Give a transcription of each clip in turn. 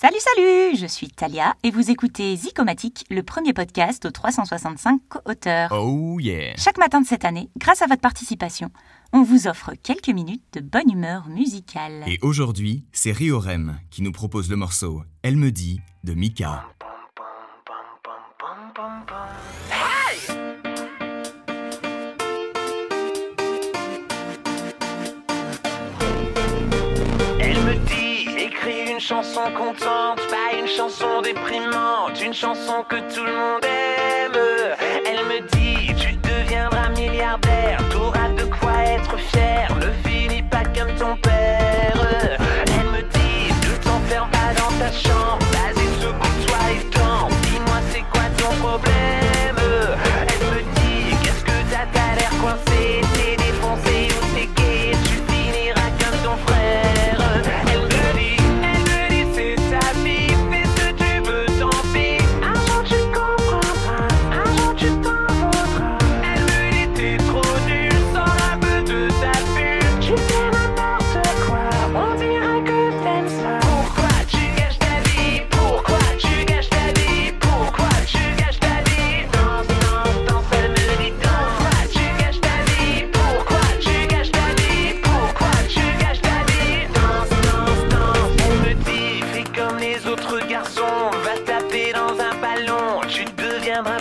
Salut, salut Je suis Talia et vous écoutez Zicomatique, le premier podcast aux 365 auteurs. Oh yeah Chaque matin de cette année, grâce à votre participation, on vous offre quelques minutes de bonne humeur musicale. Et aujourd'hui, c'est Riorem qui nous propose le morceau Elle me dit de Mika. une chanson contente, pas une chanson déprimante, une chanson que tout le monde aime. Elle me dit, tu deviendras milliardaire, t'auras de quoi être fier, ne finis pas comme ton père. Elle me dit, ne t'enferme pas dans ta chambre,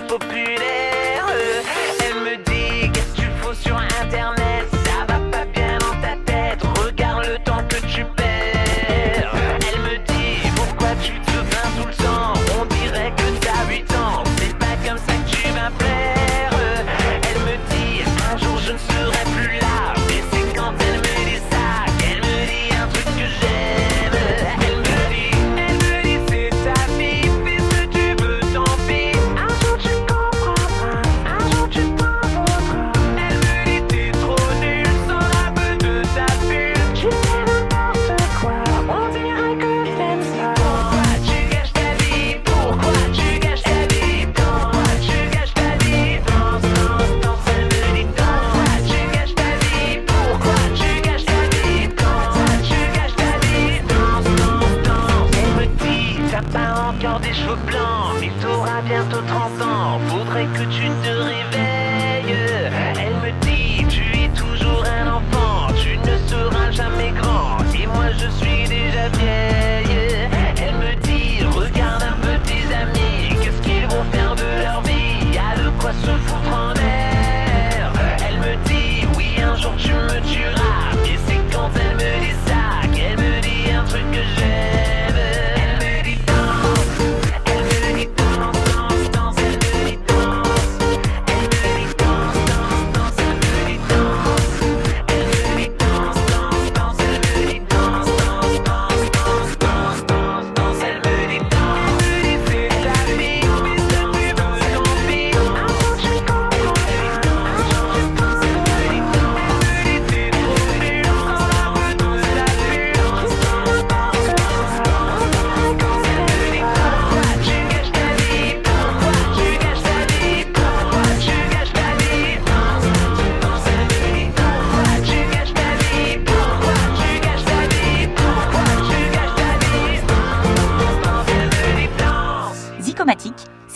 populaire. cheveux